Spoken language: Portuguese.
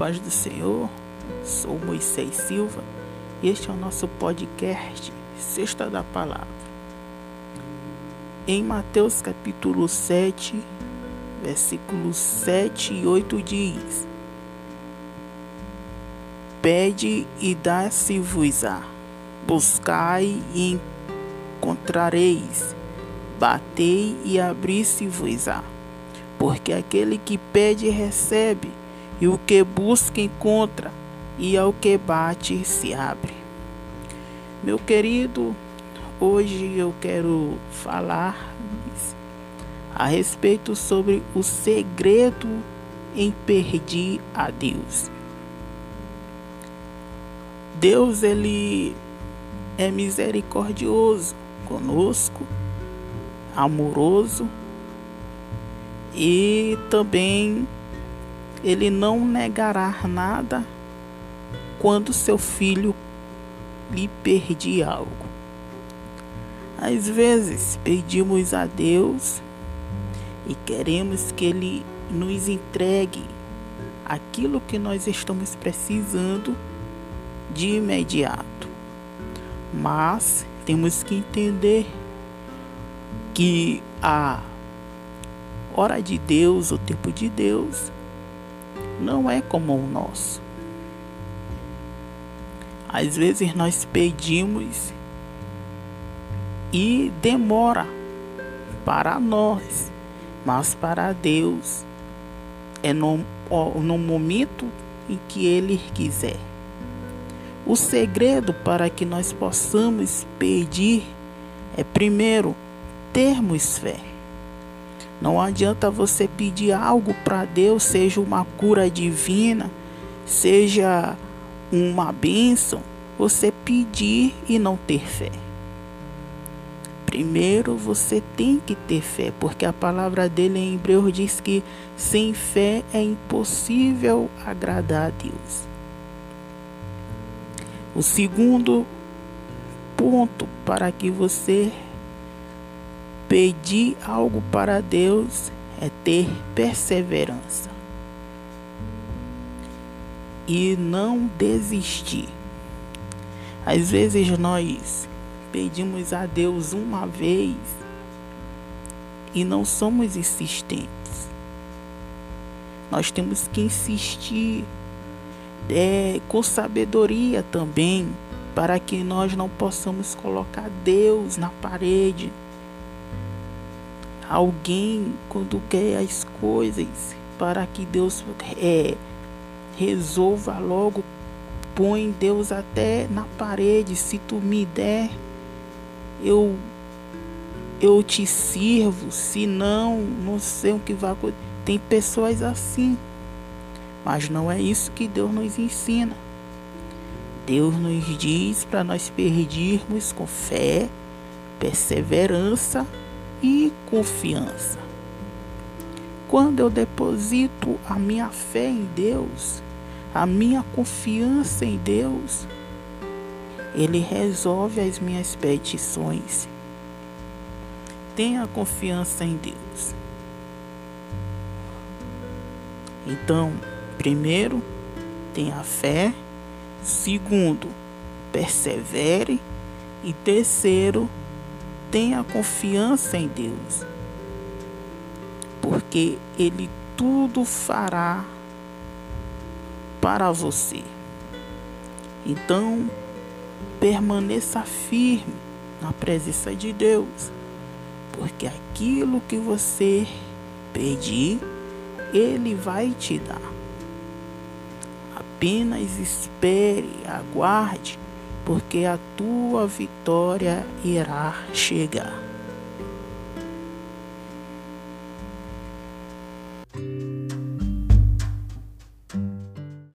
paz do Senhor, sou Moisés Silva. E este é o nosso podcast Sexta da Palavra. Em Mateus capítulo 7, versículos 7 e 8 diz: Pede e dá-se-vos-á, buscai e encontrareis, batei e abri-se-vos-á. Porque aquele que pede recebe, e o que busca encontra, e ao que bate se abre. Meu querido, hoje eu quero falar a respeito sobre o segredo em perder a Deus. Deus ele é misericordioso conosco, amoroso e também ele não negará nada quando seu filho lhe pedir algo. Às vezes pedimos a Deus e queremos que Ele nos entregue aquilo que nós estamos precisando de imediato. Mas temos que entender que a hora de Deus, o tempo de Deus, não é como o nosso. Às vezes nós pedimos e demora para nós, mas para Deus é no, no momento em que Ele quiser. O segredo para que nós possamos pedir é primeiro termos fé. Não adianta você pedir algo para Deus, seja uma cura divina, seja uma bênção, você pedir e não ter fé. Primeiro você tem que ter fé, porque a palavra dele em Hebreus diz que sem fé é impossível agradar a Deus. O segundo ponto para que você Pedir algo para Deus é ter perseverança e não desistir. Às vezes nós pedimos a Deus uma vez e não somos insistentes. Nós temos que insistir é, com sabedoria também, para que nós não possamos colocar Deus na parede alguém quando quer as coisas para que Deus é, resolva logo, põe Deus até na parede. Se tu me der, eu eu te sirvo. Se não, não sei o que vai acontecer. Tem pessoas assim, mas não é isso que Deus nos ensina. Deus nos diz para nós pedirmos com fé, perseverança e confiança. Quando eu deposito a minha fé em Deus, a minha confiança em Deus, Ele resolve as minhas petições. Tenha confiança em Deus. Então, primeiro, tenha fé. Segundo, persevere. E terceiro, tenha confiança em Deus, porque Ele tudo fará para você. Então, permaneça firme na presença de Deus, porque aquilo que você pedir, Ele vai te dar. Apenas espere, aguarde porque a tua vitória irá chegar.